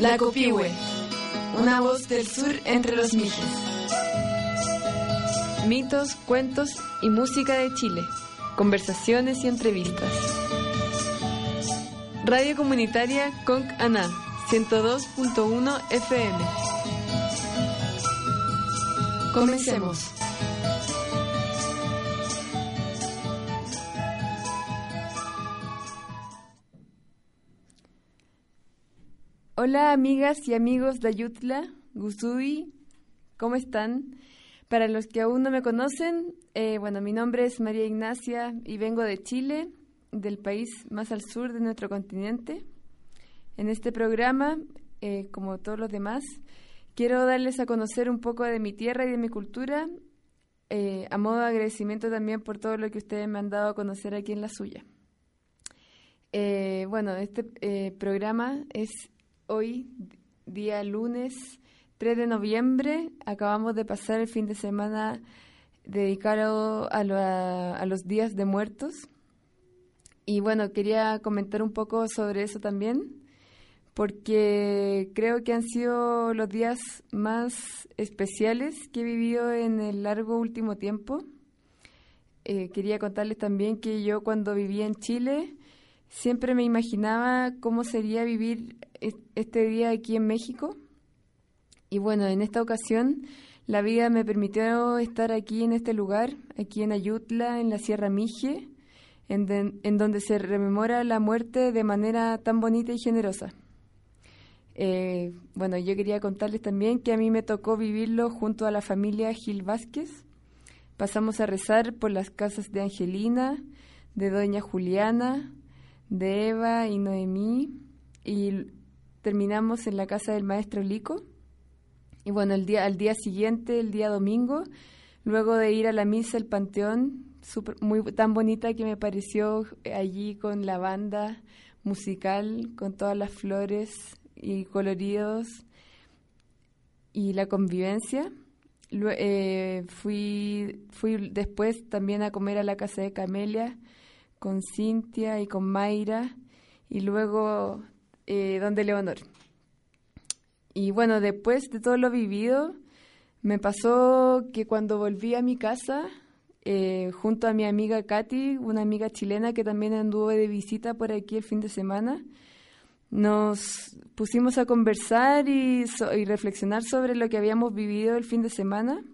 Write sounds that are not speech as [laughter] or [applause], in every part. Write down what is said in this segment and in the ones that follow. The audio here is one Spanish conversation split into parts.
La Copihue, una voz del sur entre los mijes. Mitos, cuentos y música de Chile. Conversaciones y entrevistas. Radio Comunitaria Conc Ana, 102.1 FM. Comencemos. Hola amigas y amigos de Ayutla, Guzui, ¿cómo están? Para los que aún no me conocen, eh, bueno, mi nombre es María Ignacia y vengo de Chile, del país más al sur de nuestro continente. En este programa, eh, como todos los demás, quiero darles a conocer un poco de mi tierra y de mi cultura, eh, a modo de agradecimiento también por todo lo que ustedes me han dado a conocer aquí en la suya. bueno, este programa es hoy, día lunes 3 de noviembre. Acabamos de pasar el fin de semana dedicado a, los días de muertos. Y bueno, quería comentar un poco sobre eso también, porque creo que han sido los días más especiales que he vivido en el largo último tiempo. Eh, quería contarles también que yo cuando vivía en Chile siempre me imaginaba cómo sería vivir este día aquí en México. Y bueno, en esta ocasión la vida me permitió estar aquí en este lugar, aquí en Ayutla, en la Sierra Mije, en, donde se rememora la muerte de manera tan bonita y generosa. Eh, bueno, yo quería contarles también que a mí me tocó vivirlo junto a la familia Gil Vázquez. Pasamos a rezar por las casas de Angelina, de Doña Juliana, de Eva y Noemí, y terminamos en la casa del maestro Lico. Y bueno, el día, al día siguiente, el día domingo, luego de ir a la misa el Panteón, muy tan bonita que me pareció allí con la banda musical, con todas las flores y coloridos y la convivencia. Eh, fui, fui después también a comer a la casa de Camelia con Cintia y con Mayra y luego eh, donde Leonor. Y bueno, después de todo lo vivido, me pasó que cuando volví a mi casa, eh, junto a mi amiga Katy, una amiga chilena que también anduvo de visita por aquí el fin de semana, nos pusimos a conversar y, y reflexionar sobre lo que habíamos vivido el fin de semana.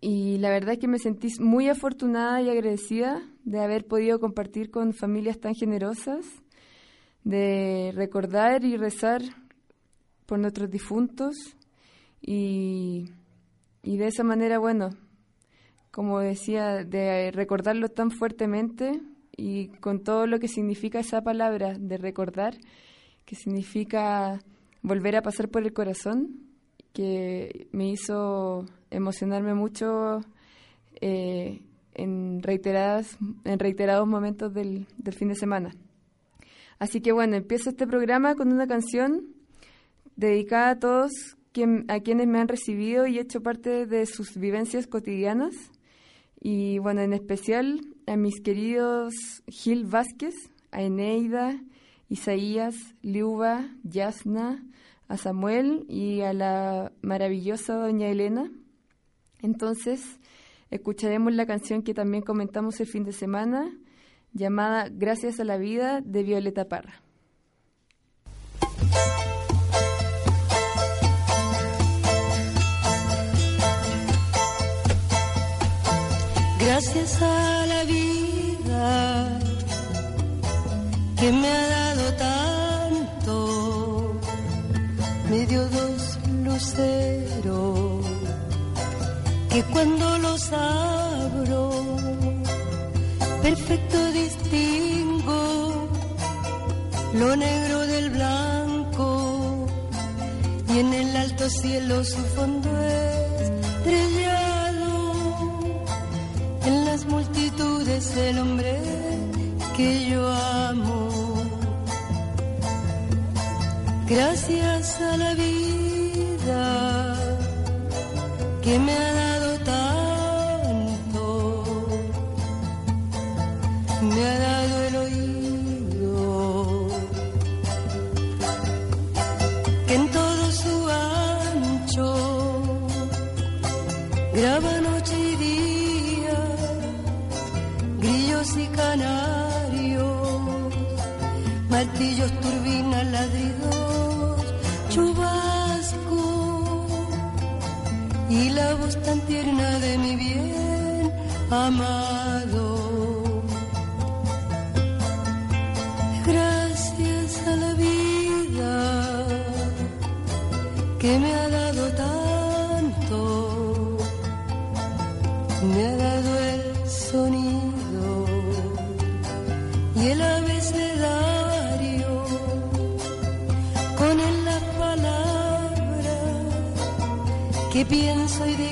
Y la verdad es que me sentí muy afortunada y agradecida de haber podido compartir con familias tan generosas de recordar y rezar por nuestros difuntos y, y de esa manera, bueno, como decía, de recordarlo tan fuertemente y con todo lo que significa esa palabra de recordar, que significa volver a pasar por el corazón, que me hizo emocionarme mucho eh, en, reiteradas, en reiterados momentos del, fin de semana. Así que bueno, empiezo este programa con una canción dedicada a todos a quienes me han recibido y hecho parte de sus vivencias cotidianas. Y bueno, en especial a mis queridos Gil Vázquez, a Eneida, Isaías, Liuba, Yasna, a Samuel y a la maravillosa doña Elena. Entonces, escucharemos la canción que también comentamos el fin de semana, llamada Gracias a la vida de Violeta Parra. Gracias a la vida que me ha dado tanto, me dio dos luceros que cuando los abro perfecto distingo lo negro del blanco y en el alto cielo su fondo estrellado. En las multitudes el hombre que yo amo. Gracias a la vida que me ha dado amado. Gracias a la vida que me ha dado tanto, me ha dado el sonido y el abecedario con él las palabras que pienso y declaro,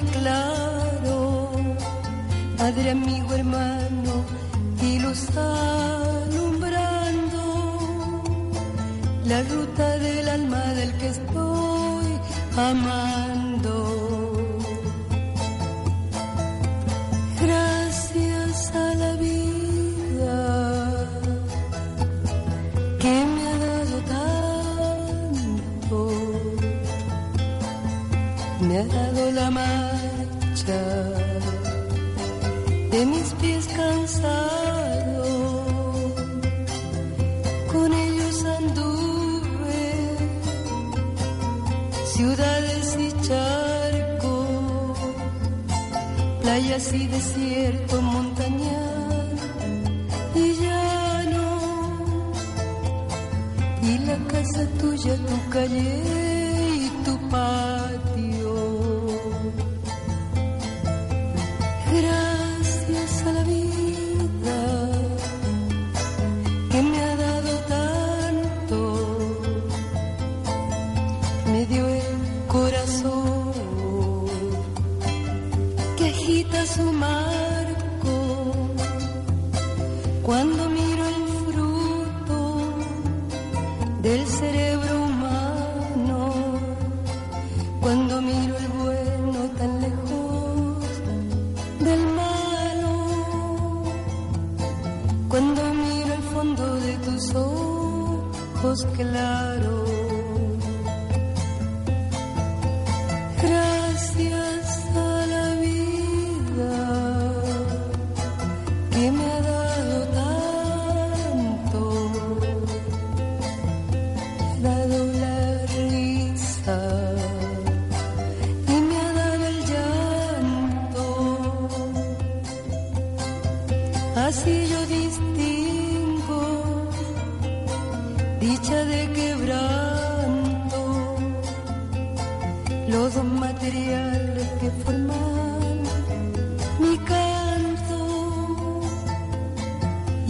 estoy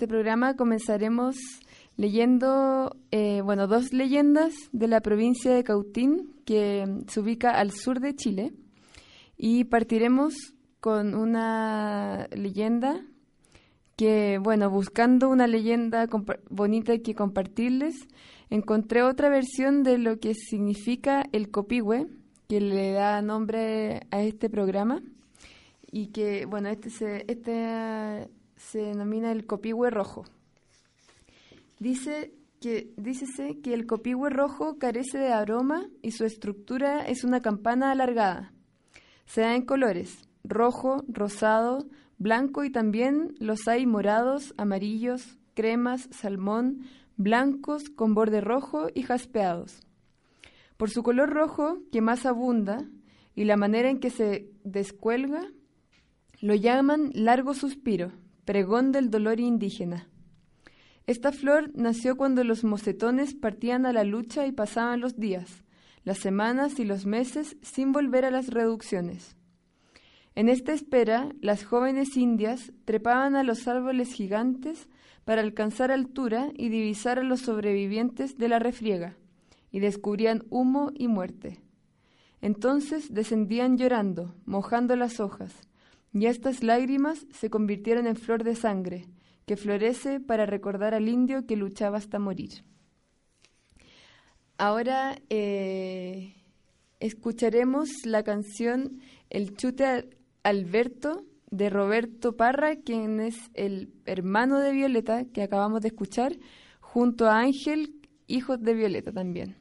este programa comenzaremos leyendo, eh, bueno, dos leyendas de la provincia de Cautín que se ubica al sur de Chile. Y partiremos con una leyenda que, bueno, buscando una leyenda bonita que compartirles, encontré otra versión de lo que significa el copihue, que le da nombre a este programa. Y que, bueno, este se, este se denomina el copihue rojo. Dice que, dícese que el copihue rojo carece de aroma y su estructura es una campana alargada. Se da en colores, rojo, rosado, blanco y también los hay morados, amarillos, cremas, salmón, blancos con borde rojo y jaspeados. Por su color rojo, que más abunda, y la manera en que se descuelga, lo llaman largo suspiro, pregón del dolor indígena. Esta flor nació cuando los mocetones partían a la lucha y pasaban los días, las semanas y los meses sin volver a las reducciones. En esta espera, las jóvenes indias trepaban a los árboles gigantes para alcanzar altura y divisar a los sobrevivientes de la refriega, y descubrían humo y muerte. Entonces descendían llorando, mojando las hojas, y estas lágrimas se convirtieron en flor de sangre, que florece para recordar al indio que luchaba hasta morir. ahora eh, escucharemos la canción El chute Alberto de Roberto Parra, quien es el hermano de Violeta que acabamos de escuchar, junto a Ángel, hijo de Violeta también.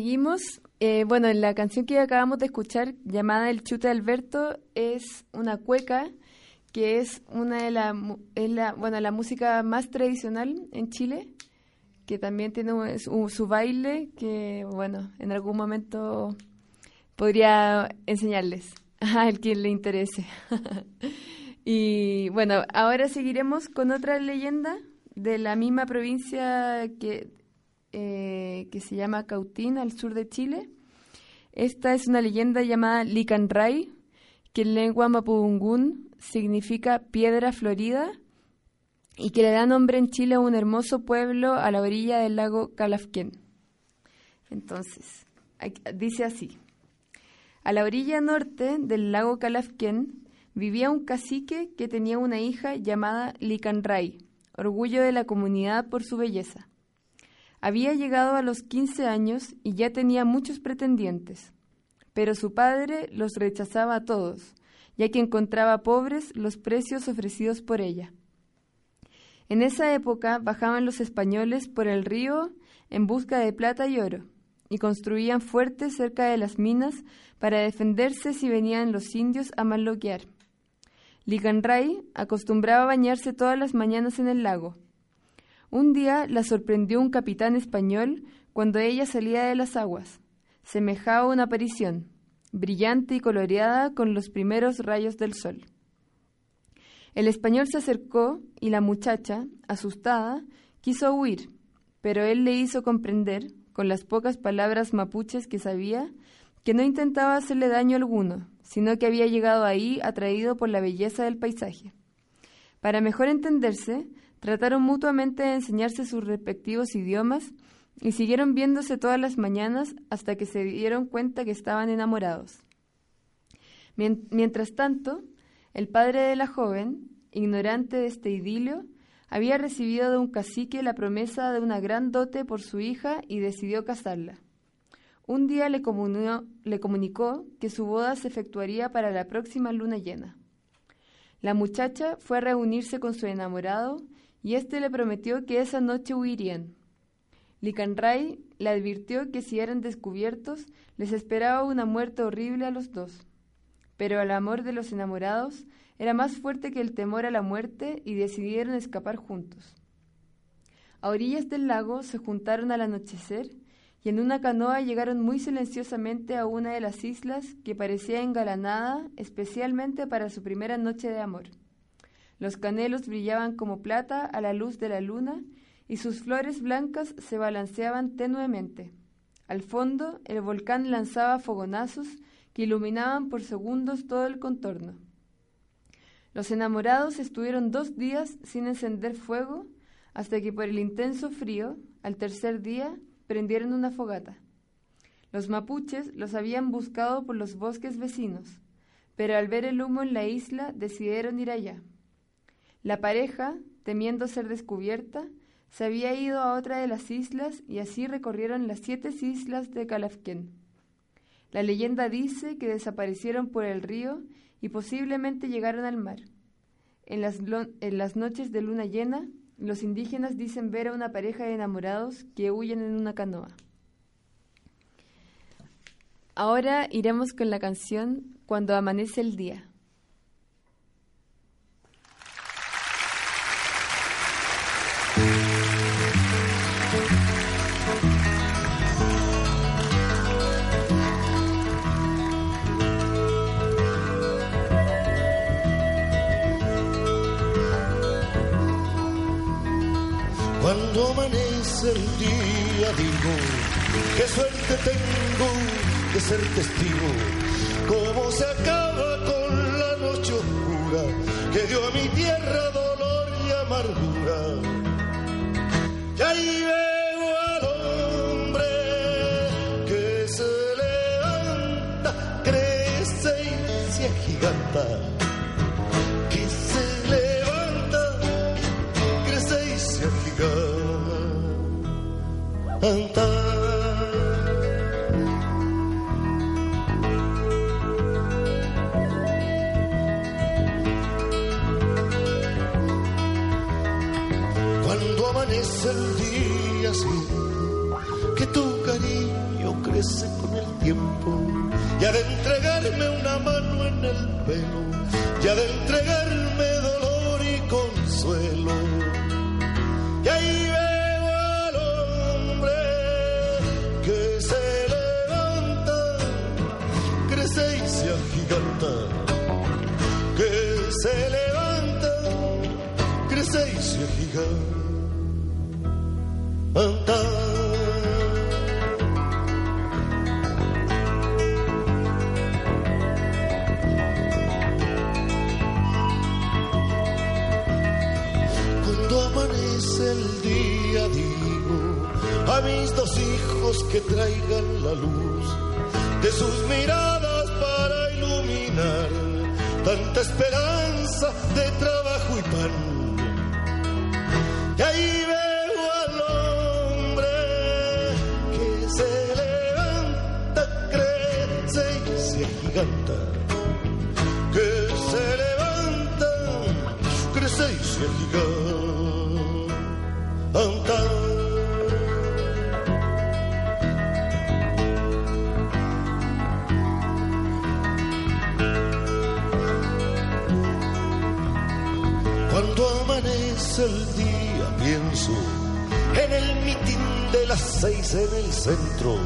Seguimos. Eh, bueno, la canción que acabamos de escuchar, llamada El Chute Alberto, es una cueca que es una de la, la, bueno, la música más tradicional en Chile, que también tiene su, baile, que bueno, en algún momento podría enseñarles [laughs] a quien le interese. [laughs] y bueno, ahora seguiremos con otra leyenda de la misma provincia que eh, que se llama Cautín, al sur de Chile. Esta es una leyenda llamada Licanray, que en lengua mapudungún significa piedra florida y que le da nombre en Chile a un hermoso pueblo a la orilla del lago Calafquén. Entonces, dice así. A la orilla norte del lago Calafquén vivía un cacique que tenía una hija llamada Licanray, orgullo de la comunidad por su belleza. Había llegado a los 15 años y ya tenía muchos pretendientes, pero su padre los rechazaba a todos, ya que encontraba pobres los precios ofrecidos por ella. En esa época bajaban los españoles por el río en busca de plata y oro, y construían fuertes cerca de las minas para defenderse si venían los indios a malloquear. Liganray acostumbraba bañarse todas las mañanas en el lago, un día la sorprendió un capitán español cuando ella salía de las aguas. Semejaba una aparición, brillante y coloreada con los primeros rayos del sol. El español se acercó y la muchacha, asustada, quiso huir, pero él le hizo comprender, con las pocas palabras mapuches que sabía, que no intentaba hacerle daño alguno, sino que había llegado ahí atraído por la belleza del paisaje. Para mejor entenderse, Trataron mutuamente de enseñarse sus respectivos idiomas y siguieron viéndose todas las mañanas hasta que se dieron cuenta que estaban enamorados. Mientras tanto, el padre de la joven, ignorante de este idilio, había recibido de un cacique la promesa de una gran dote por su hija y decidió casarla. Un día le, le comunicó que su boda se efectuaría para la próxima luna llena. La muchacha fue a reunirse con su enamorado y éste le prometió que esa noche huirían. Licanray le advirtió que si eran descubiertos les esperaba una muerte horrible a los dos. Pero el amor de los enamorados era más fuerte que el temor a la muerte y decidieron escapar juntos. A orillas del lago se juntaron al anochecer y en una canoa llegaron muy silenciosamente a una de las islas que parecía engalanada especialmente para su primera noche de amor. Los canelos brillaban como plata a la luz de la luna y sus flores blancas se balanceaban tenuemente. Al fondo, el volcán lanzaba fogonazos que iluminaban por segundos todo el contorno. Los enamorados estuvieron dos días sin encender fuego hasta que por el intenso frío, al tercer día, prendieron una fogata. Los mapuches los habían buscado por los bosques vecinos, pero al ver el humo en la isla decidieron ir allá. La pareja, temiendo ser descubierta, se había ido a otra de las islas y así recorrieron las siete islas de Calafquén. La leyenda dice que desaparecieron por el río y posiblemente llegaron al mar. En las, en las noches de luna llena, los indígenas dicen ver a una pareja de enamorados que huyen en una canoa. Ahora iremos con la canción Cuando amanece el día. El día digo, qué suerte tengo de ser testigo, cómo se acaba con la noche oscura que dio a mi tierra dolor y amargura. Y ahí veo al hombre que se levanta, crece y se agiganta. Amanece el día así, que tu cariño crece con el tiempo, y de entregarme una mano en el pelo, y de entregarme dolor se levanta, crece y se agiganta. Cuando amanece el día digo a mis dos hijos que traigan la luz de sus miradas tanta esperanza de el día pienso en el mitin de las seis en el centro,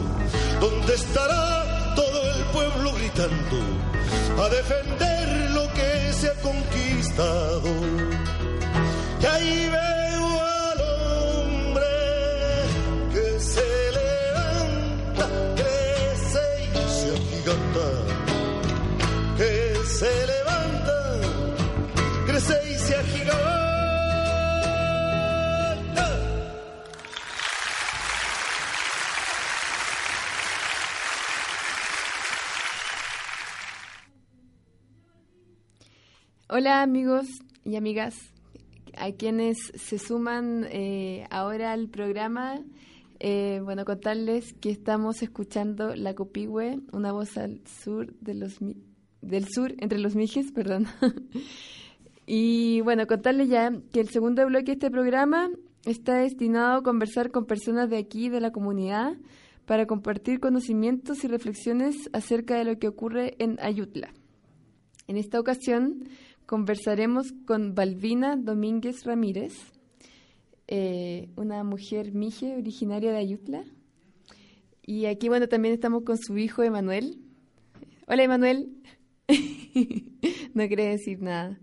donde estará todo el pueblo gritando a defender lo que se ha conquistado. Y ahí veo al hombre que se levanta, crece y se agiganta, que se levanta, crece y se agiganta. Hola amigos y amigas, a quienes se suman eh, ahora al programa. eh, bueno, contarles que estamos escuchando La Copihue, una voz al sur de los del sur entre los mijes, perdón. [laughs] y bueno, contarles ya que el segundo bloque de este programa está destinado a conversar con personas de aquí, de la comunidad, para compartir conocimientos y reflexiones acerca de lo que ocurre en Ayutla. En esta ocasión conversaremos con Balbina Domínguez Ramírez, eh, una mujer mije originaria de Ayutla. Y aquí, bueno, también estamos con su hijo Emanuel. Hola, Emanuel. [laughs] no quiere decir nada.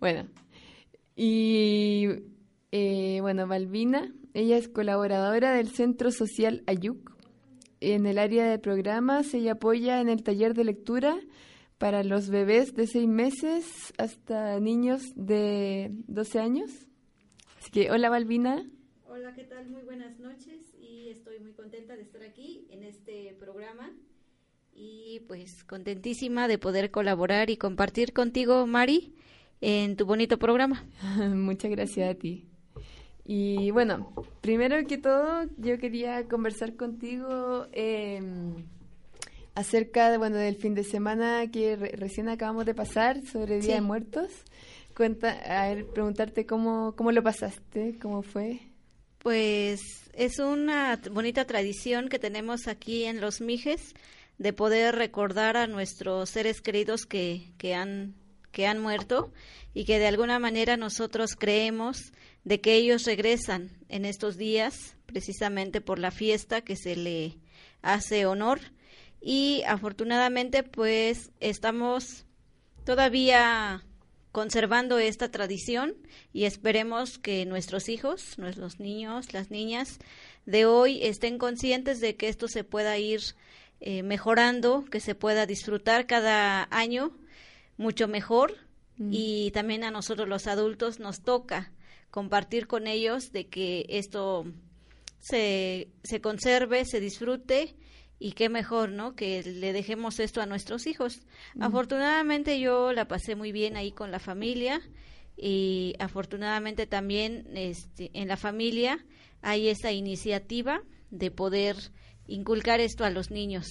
Bueno, y eh, bueno, Balbina, ella es colaboradora del Centro Social Ayuc. En el área de programas, ella apoya en el taller de lectura para los bebés de seis meses hasta niños de 12 años. Así que, hola Balbina. Hola, ¿qué tal? Muy buenas noches y estoy muy contenta de estar aquí en este programa y pues contentísima de poder colaborar y compartir contigo, Mari, en tu bonito programa. [laughs] Muchas gracias a ti. Y bueno, primero que todo, yo quería conversar contigo eh, acerca de, bueno, del fin de semana que re- recién acabamos de pasar sobre Día Sí. de Muertos. Cuenta, a ver, preguntarte cómo, cómo lo pasaste, cómo fue. Pues es una bonita tradición que tenemos aquí en Los Mijes de poder recordar a nuestros seres queridos que, que han que han muerto y que de alguna manera nosotros creemos de que ellos regresan en estos días precisamente por la fiesta que se le hace honor y afortunadamente pues estamos todavía conservando esta tradición y esperemos que nuestros hijos, nuestros niños, las niñas de hoy estén conscientes de que esto se pueda ir eh, mejorando, que se pueda disfrutar cada año mucho mejor. Y también a nosotros los adultos nos toca compartir con ellos de que esto se, se conserve, se disfrute y qué mejor, ¿no? Que le dejemos esto a nuestros hijos. Afortunadamente yo la pasé muy bien ahí con la familia y afortunadamente también este, en la familia hay esa iniciativa de poder inculcar esto a los niños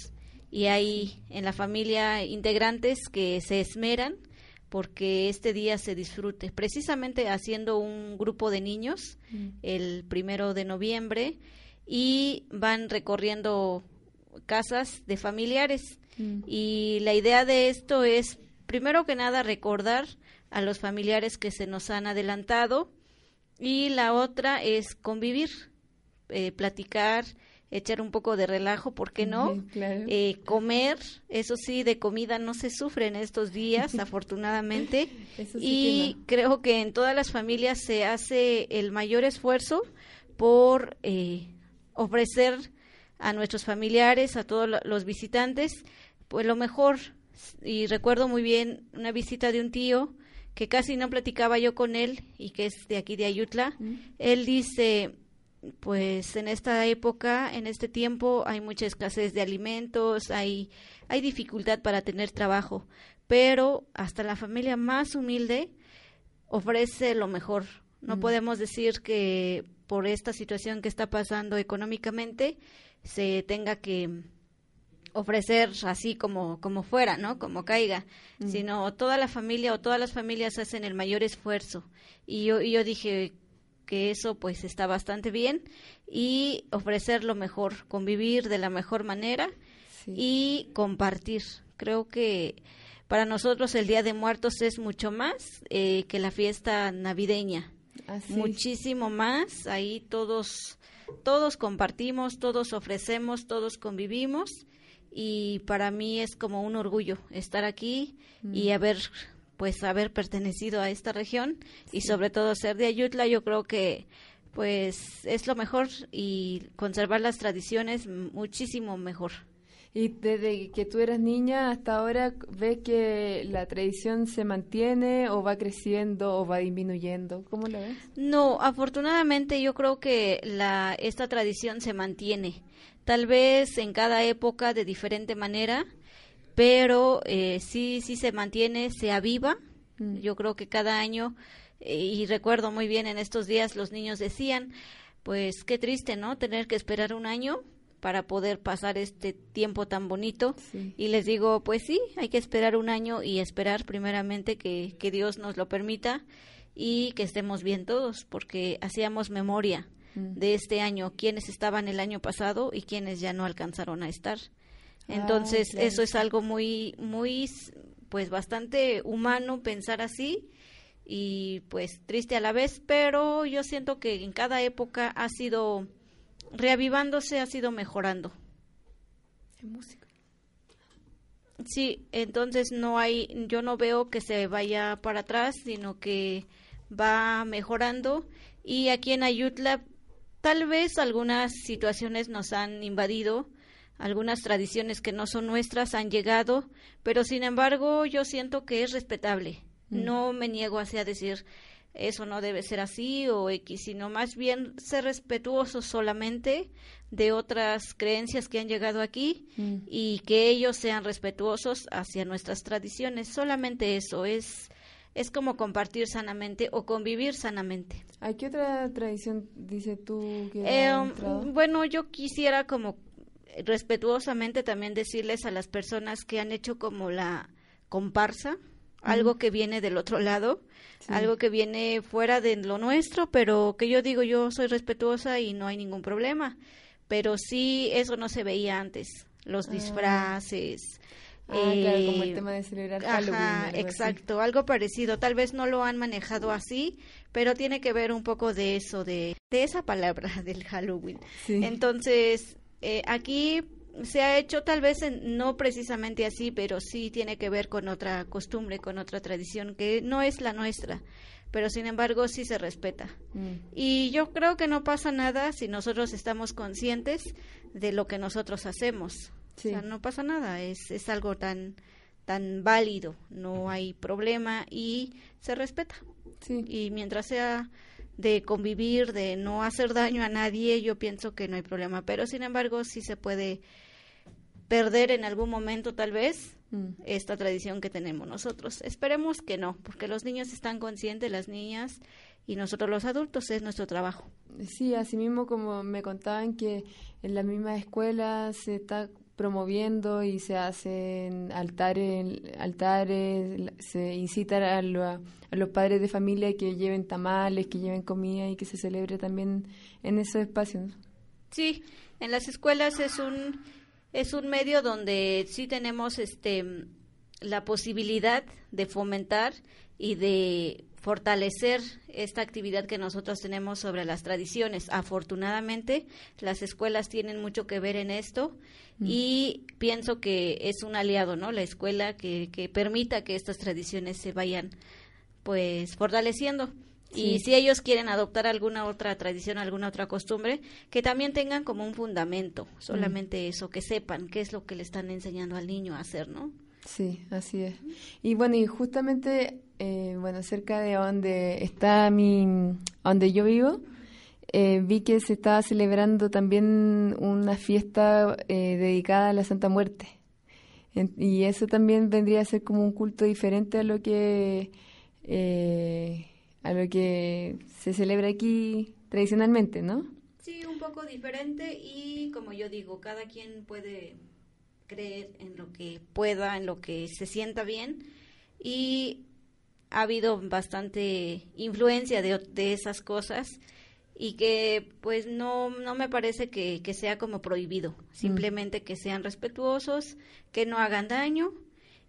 y hay en la familia integrantes que se esmeran porque este día se disfrute, precisamente haciendo un grupo de niños el primero de noviembre y van recorriendo casas de familiares y la idea de esto es primero que nada recordar a los familiares que se nos han adelantado y la otra es convivir, eh, platicar, echar un poco de relajo, ¿por qué no? Claro. Eh, comer, eso sí, de comida no se sufre en estos días, [laughs] afortunadamente. Eso sí y que no. creo que en todas las familias se hace el mayor esfuerzo por eh, ofrecer a nuestros familiares, a todos lo- los visitantes, pues lo mejor. Y recuerdo muy bien una visita de un tío que casi no platicaba yo con él y que es de aquí de Ayutla. Él dice, pues en esta época, en este tiempo, hay mucha escasez de alimentos, hay, hay dificultad para tener trabajo, pero hasta la familia más humilde ofrece lo mejor. No podemos decir que por esta situación que está pasando económicamente se tenga que ofrecer así como como fuera, ¿no? Como caiga, sino toda la familia o todas las familias hacen el mayor esfuerzo. Y yo y yo dije que eso pues está bastante bien y ofrecer lo mejor, convivir de la mejor manera Sí. y compartir. Creo que para nosotros el Día de Muertos es mucho más eh, que la fiesta navideña Así. muchísimo más. Ahí todos, todos compartimos, todos ofrecemos, todos convivimos y para mí es como un orgullo estar aquí y haber pues haber pertenecido a esta región y sobre todo ser de Ayutla yo creo que pues es lo mejor y conservar las tradiciones muchísimo mejor. Y desde que tú eras niña hasta ahora, ¿ves que la tradición se mantiene o va creciendo o va disminuyendo? ¿Cómo lo ves? No, afortunadamente yo creo que la esta tradición se mantiene. Tal vez en cada época de diferente manera, pero eh, sí sí se mantiene, se aviva. Mm. Yo creo que cada año eh, y recuerdo muy bien en estos días los niños decían, pues qué triste, ¿no? Tener que esperar un año para poder pasar este tiempo tan bonito. Sí. Y les digo, pues sí, hay que esperar un año y esperar primeramente que, que Dios nos lo permita y que estemos bien todos, porque hacíamos memoria Mm. de este año, quienes estaban el año pasado y quienes ya no alcanzaron a estar. Entonces, claro. eso es algo muy, muy, pues bastante humano pensar así y pues triste a la vez, pero yo siento que en cada época ha sido reavivándose, ha sido mejorando. Música. Sí, entonces no hay, yo no veo que se vaya para atrás, sino que va mejorando. Y aquí en Ayutla, tal vez algunas situaciones nos han invadido, algunas tradiciones que no son nuestras han llegado, pero sin embargo yo siento que es respetable. Mm. No me niego así a decir eso no debe ser así o X, sino más bien ser respetuosos solamente de otras creencias que han llegado aquí Mm. y que ellos sean respetuosos hacia nuestras tradiciones. Solamente eso es es como compartir sanamente o convivir sanamente. ¿A qué otra tradición dices tú que Eh, bueno, yo quisiera como respetuosamente también decirles a las personas que han hecho como la comparsa, algo que viene del otro lado, Sí. algo que viene fuera de lo nuestro, pero que yo digo yo soy respetuosa y no hay ningún problema. Pero sí, eso no se veía antes, los disfraces. Ah, claro, como el eh, tema de celebrar Ajá, Halloween. así. exacto, algo parecido. Tal vez no lo han manejado así, pero tiene que ver un poco de eso, de, de esa palabra [laughs] del Halloween. Sí. Entonces, eh, aquí se ha hecho tal vez en- no precisamente así, pero sí tiene que ver con otra costumbre, con otra tradición que no es la nuestra, pero sin embargo sí se respeta. Mm. Y yo creo que no pasa nada si nosotros estamos conscientes de lo que nosotros hacemos. Sí. O sea, no pasa nada, es, es algo tan, tan válido, no hay problema y se respeta. Sí. Y mientras sea de convivir, de no hacer daño a nadie, yo pienso que no hay problema. Pero sin embargo, sí se puede perder en algún momento tal vez Mm. esta tradición que tenemos nosotros. Esperemos que no, porque los niños están conscientes, las niñas y nosotros los adultos es nuestro trabajo. Sí, así mismo como me contaban que en la misma escuela se está promoviendo y se hacen altares, altares se incita a, lo- a los padres de familia que lleven tamales, que lleven comida y que se celebre también en esos espacios. Sí, en las escuelas es un es un medio donde sí tenemos este la posibilidad de fomentar y de fortalecer esta actividad que nosotros tenemos sobre las tradiciones. Afortunadamente, las escuelas tienen mucho que ver en esto y pienso que es un aliado, ¿no? La escuela que, que permita que estas tradiciones se vayan pues fortaleciendo. Y si ellos quieren adoptar alguna otra tradición, alguna otra costumbre, que también tengan como un fundamento, solamente eso, que sepan qué es lo que le están enseñando al niño a hacer, ¿no? Sí, así es. Y bueno, y justamente, eh, bueno, cerca de donde está mi, donde yo vivo, eh, vi que se estaba celebrando también una fiesta eh, dedicada a la Santa Muerte. En- y eso también vendría a ser como un culto diferente a lo que eh, a lo que se celebra aquí tradicionalmente, ¿no? Sí, un poco diferente y como yo digo, cada quien puede creer en lo que pueda, en lo que se sienta bien. Y ha habido bastante influencia de, esas cosas y que pues no, no me parece que, que sea como prohibido, simplemente que sean respetuosos, que no hagan daño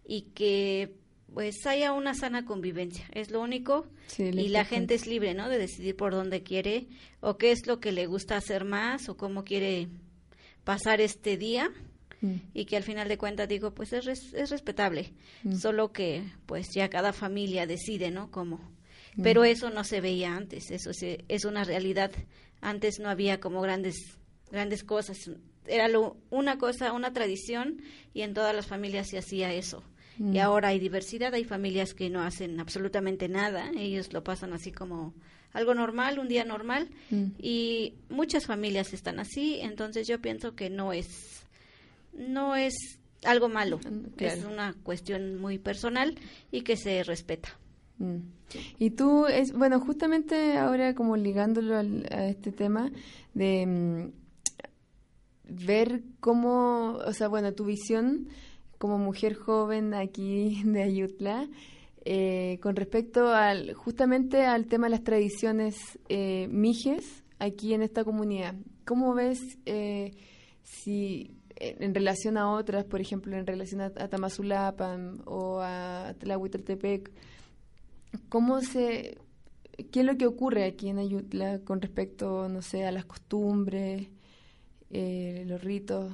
y que pues haya una sana convivencia, es lo único Sí, y la gente es libre, ¿no? De decidir por dónde quiere o qué es lo que le gusta hacer más o cómo quiere pasar este día Mm, y que al final de cuentas digo, pues es, res- es respetable, Mm. solo que pues ya cada familia decide, ¿no? Cómo. Mm. Pero eso no se veía antes, eso se- es una realidad. Antes no había como grandes grandes cosas, era lo, una cosa, una tradición y en todas las familias se hacía eso. Mm. Y ahora hay diversidad, hay familias que no hacen absolutamente nada, ellos lo pasan así como algo normal, un día normal, Mm. y muchas familias están así, entonces yo pienso que no es no es algo malo, Mm, es claro. una cuestión muy personal y que se respeta. Mm. Y tú, es, bueno, justamente ahora como ligándolo al- a este tema de mm, ver cómo, o sea, bueno, tu visión como mujer joven aquí [laughs] de Ayutla, eh, con respecto al justamente al tema de las tradiciones eh, mijes aquí en esta comunidad. ¿Cómo ves eh, si en relación a otras, por ejemplo, en relación a, a Tamazulapan o a Tlahuiteltepec, cómo se qué es lo que ocurre aquí en Ayutla con respecto, no sé, a las costumbres, eh, los ritos?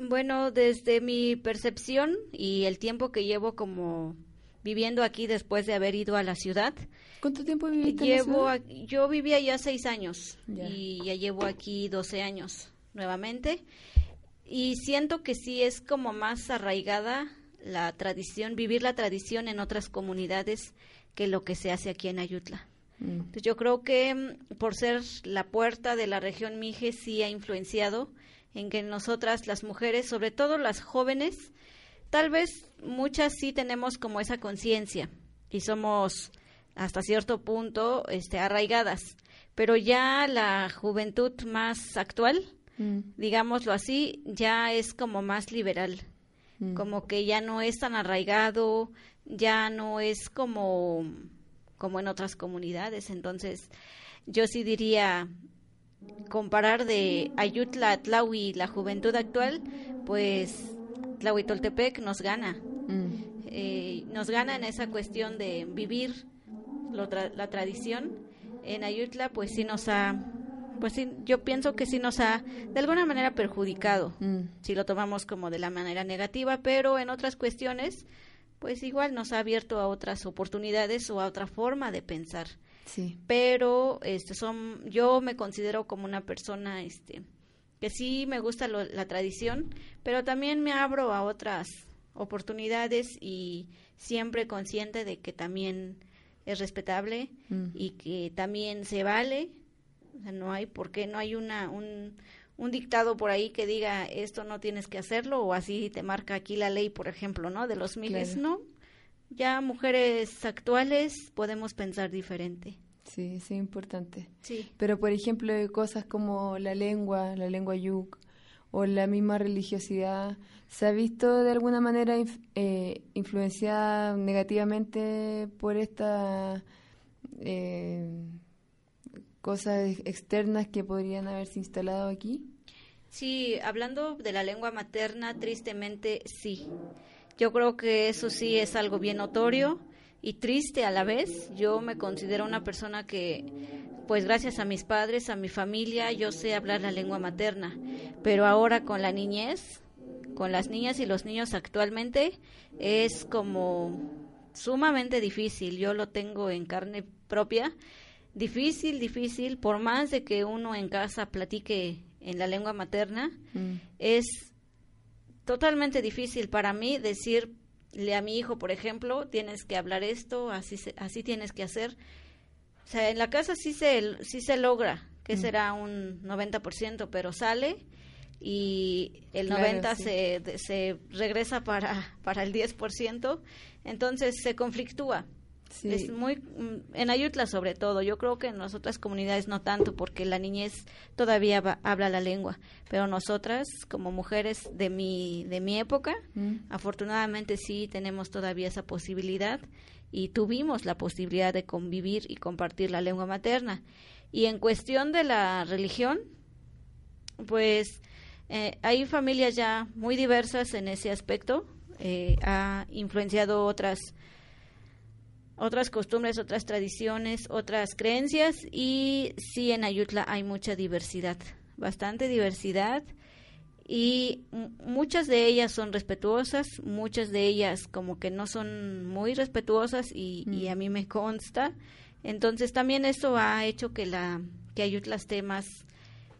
Bueno, desde mi percepción y el tiempo que llevo como viviendo aquí después de haber ido a la ciudad. ¿Cuánto tiempo viviste llevo en la a- yo vivía ya seis años Ya. y ya llevo aquí 12 años nuevamente y siento que sí es como más arraigada la tradición, vivir la tradición en otras comunidades que lo que se hace aquí en Ayutla. Mm, Entonces, yo creo que mm, por ser la puerta de la región Mije sí ha influenciado en que nosotras las mujeres, sobre todo las jóvenes, tal vez muchas sí tenemos como esa conciencia y somos hasta cierto punto este arraigadas, pero ya la juventud más actual, mm, digámoslo así, ya es como más liberal. Mm. como que ya no es tan arraigado, ya no es como como en otras comunidades, entonces yo sí diría comparar de Ayutla a Tlahui la juventud actual, pues Tlahuitoltepec nos gana, Mm, eh, nos gana en esa cuestión de vivir lo tra- la tradición. En Ayutla, pues sí nos ha, pues sí, yo pienso que sí nos ha de alguna manera perjudicado mm. si lo tomamos como de la manera negativa, pero en otras cuestiones, pues igual nos ha abierto a otras oportunidades o a otra forma de pensar. Sí. Pero este son yo me considero como una persona este que sí me gusta lo- la tradición, pero también me abro a otras oportunidades y siempre consciente de que también es respetable Mm. y que también se vale. O sea, no hay por qué, no hay una, un, un dictado por ahí que diga esto no tienes que hacerlo o así te marca aquí la ley, por ejemplo, ¿no? De los miles, Claro. ¿no? Ya mujeres actuales podemos pensar diferente. Sí, sí, es importante. Sí. Pero, por ejemplo, cosas como la lengua, la lengua yuk, o la misma religiosidad, ¿se ha visto de alguna manera inf- eh, influenciada negativamente por estas eh, cosas ex- externas que podrían haberse instalado aquí? Sí, hablando de la lengua materna, tristemente sí. Yo creo que eso sí es algo bien notorio y triste a la vez. Yo me considero una persona que, pues gracias a mis padres, a mi familia, yo sé hablar la lengua materna. Pero ahora con la niñez, con las niñas y los niños actualmente, es como sumamente difícil. Yo lo tengo en carne propia. Difícil, difícil, por más de que uno en casa platique en la lengua materna, Mm, es totalmente difícil para mí decirle a mi hijo, por ejemplo, tienes que hablar esto, así se- así tienes que hacer. O sea, en la casa sí se sí se logra, que será un 90%, pero sale y el Claro, 90 sí. se se regresa para para el 10%, entonces se conflictúa. Sí, Es muy mm, en Ayutla sobre todo. Yo creo que en las otras comunidades no tanto porque la niñez todavía va- habla la lengua, pero nosotras como mujeres de mi de mi época, Mm, afortunadamente sí tenemos todavía esa posibilidad y tuvimos la posibilidad de convivir y compartir la lengua materna. Y en cuestión de la religión, pues eh, hay familias ya muy diversas en ese aspecto. eh, ha influenciado otras otras costumbres, otras tradiciones, otras creencias y sí en Ayutla hay mucha diversidad, bastante diversidad y muchas de ellas son respetuosas, muchas de ellas como que no son muy respetuosas y, y a mí me consta. Entonces también eso ha hecho que la que Ayutla esté más,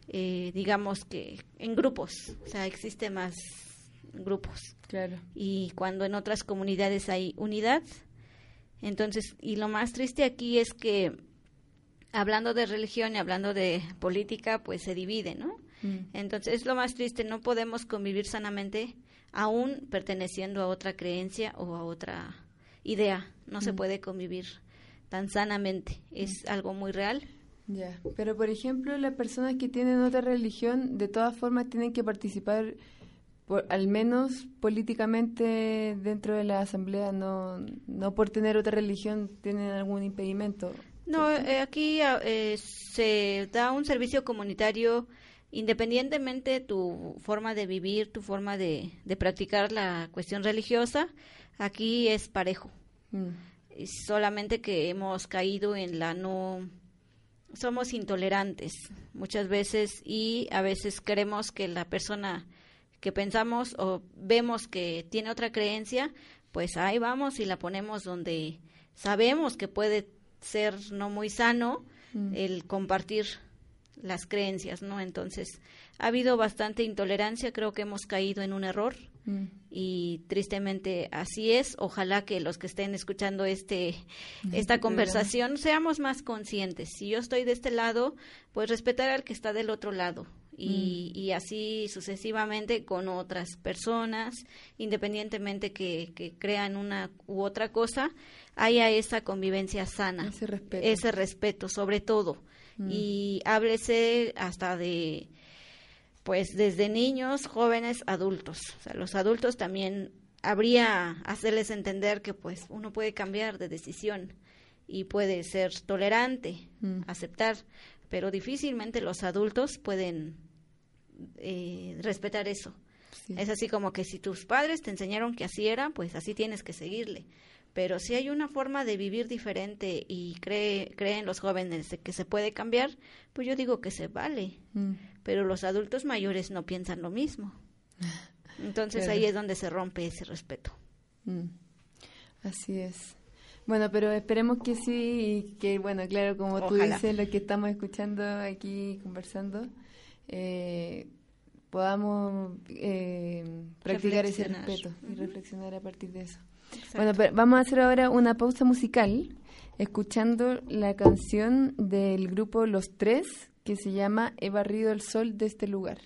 eh, digamos que en grupos, o sea, existe más grupos claro. y cuando en otras comunidades hay unidad. Entonces, y lo más triste aquí es que hablando de religión y hablando de política, pues se divide, ¿no? Mm, Entonces, es lo más triste, no podemos convivir sanamente aún perteneciendo a otra creencia o a otra idea. No se puede convivir tan sanamente. Es algo muy real. Ya, pero por ejemplo, las personas que tienen otra religión, de todas formas tienen que participar, por, al menos políticamente, dentro de la asamblea, no, no por tener otra religión tienen algún impedimento. No, eh, aquí ah, eh, se da un servicio comunitario independientemente de tu forma de vivir, tu forma de, de practicar la cuestión religiosa, aquí es parejo. Mm, solamente que hemos caído en la no somos intolerantes muchas veces y a veces creemos que la persona que pensamos o vemos que tiene otra creencia, pues ahí vamos y la ponemos donde sabemos que puede ser no muy sano Mm. el compartir las creencias, ¿no? Entonces, ha habido bastante intolerancia, creo que hemos caído en un error Mm. y tristemente así es. Ojalá que los que estén escuchando este [laughs] esta conversación seamos más conscientes. Si yo estoy de este lado, pues respetar al que está del otro lado. Y, y así sucesivamente con otras personas, independientemente que, que crean una u otra cosa, haya esa convivencia sana Ese respeto. ese respeto sobre todo y háblese hasta de pues desde niños jóvenes adultos o sea los adultos también habría hacerles entender que pues uno puede cambiar de decisión y puede ser tolerante Mm. aceptar pero difícilmente los adultos pueden eh, respetar eso Sí. es así como que si tus padres te enseñaron que así era, pues así tienes que seguirle. Pero si hay una forma de vivir diferente y cree, creen los jóvenes de que se puede cambiar, pues yo digo que se vale. Mm. Pero los adultos mayores no piensan lo mismo. [laughs] Entonces Claro. ahí es donde se rompe ese respeto. Mm. Así es. Bueno, pero esperemos que sí y que, bueno, claro, como tú Ojalá. dices, lo que estamos escuchando aquí, conversando, eh, podamos eh, practicar ese respeto y reflexionar a partir de eso. Exacto. Bueno, pero vamos a hacer ahora una pausa musical escuchando la canción del grupo Los Tres que se llama He barrido el sol de este lugar.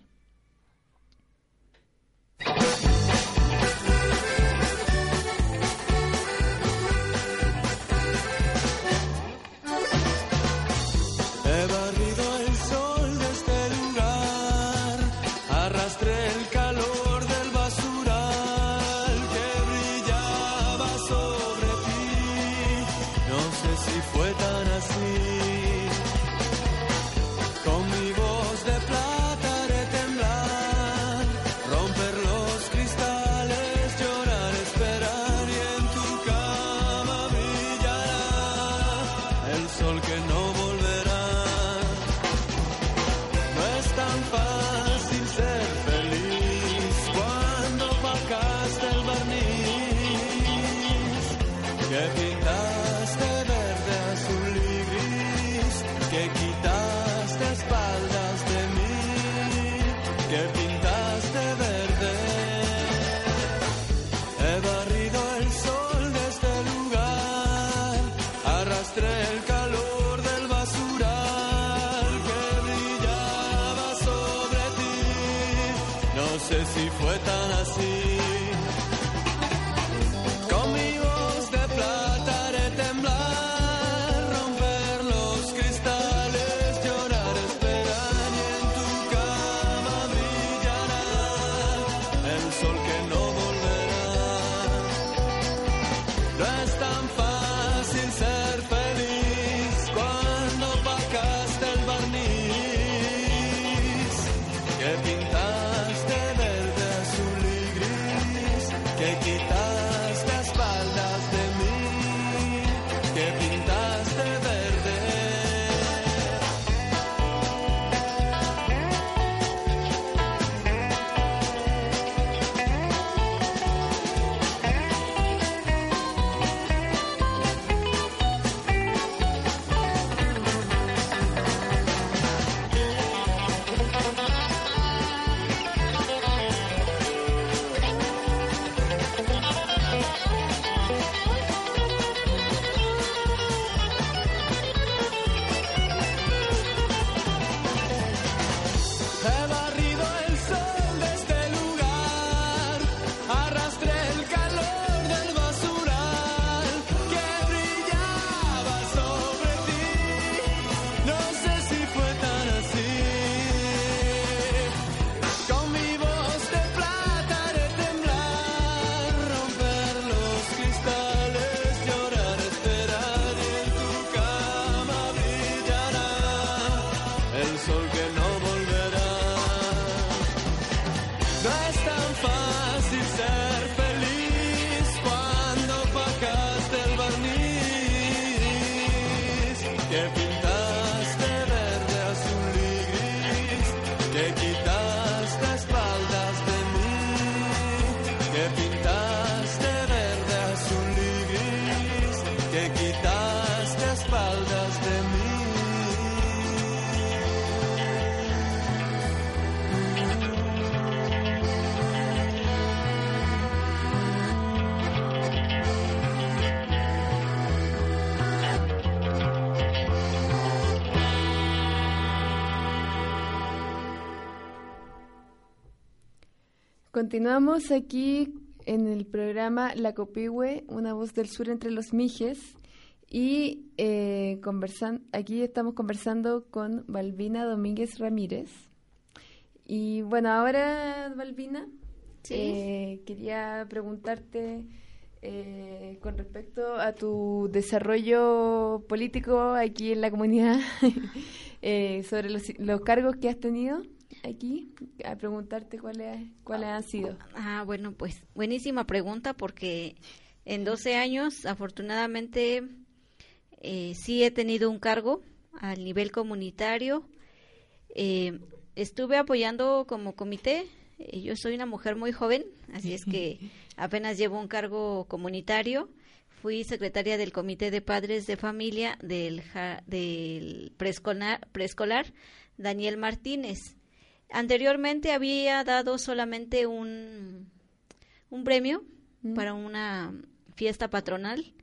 Continuamos aquí en el programa La Copihue, una voz del sur entre los mijes. Y eh, conversan aquí estamos conversando con Balbina Domínguez Ramírez. Y bueno, ahora, Balbina, Sí. eh, quería preguntarte eh, con respecto a tu desarrollo político aquí en la comunidad, [laughs] eh, sobre los, los cargos que has tenido aquí, a preguntarte cuáles cuáles han sido. Ah, bueno, pues buenísima pregunta porque en 12 años, afortunadamente, eh, sí he tenido un cargo al nivel comunitario. Eh, estuve apoyando como comité. eh, yo soy una mujer muy joven, así es que [laughs] apenas llevo un cargo comunitario. Fui secretaria del Comité de Padres de Familia del, ja- del preescolar, preescolar Daniel Martínez. Anteriormente había dado solamente un, un premio para una fiesta patronal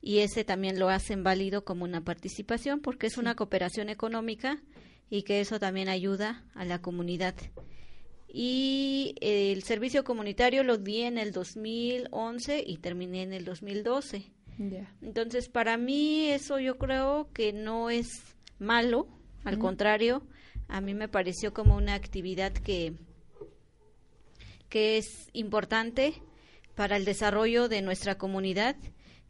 y ese también lo hacen válido como una participación porque es una cooperación económica y que eso también ayuda a la comunidad. Y el servicio comunitario lo di en el 2011 y terminé en el 2012. Ya. Entonces, para mí eso yo creo que no es malo, al contrario, a mí me pareció como una actividad que, que es importante para el desarrollo de nuestra comunidad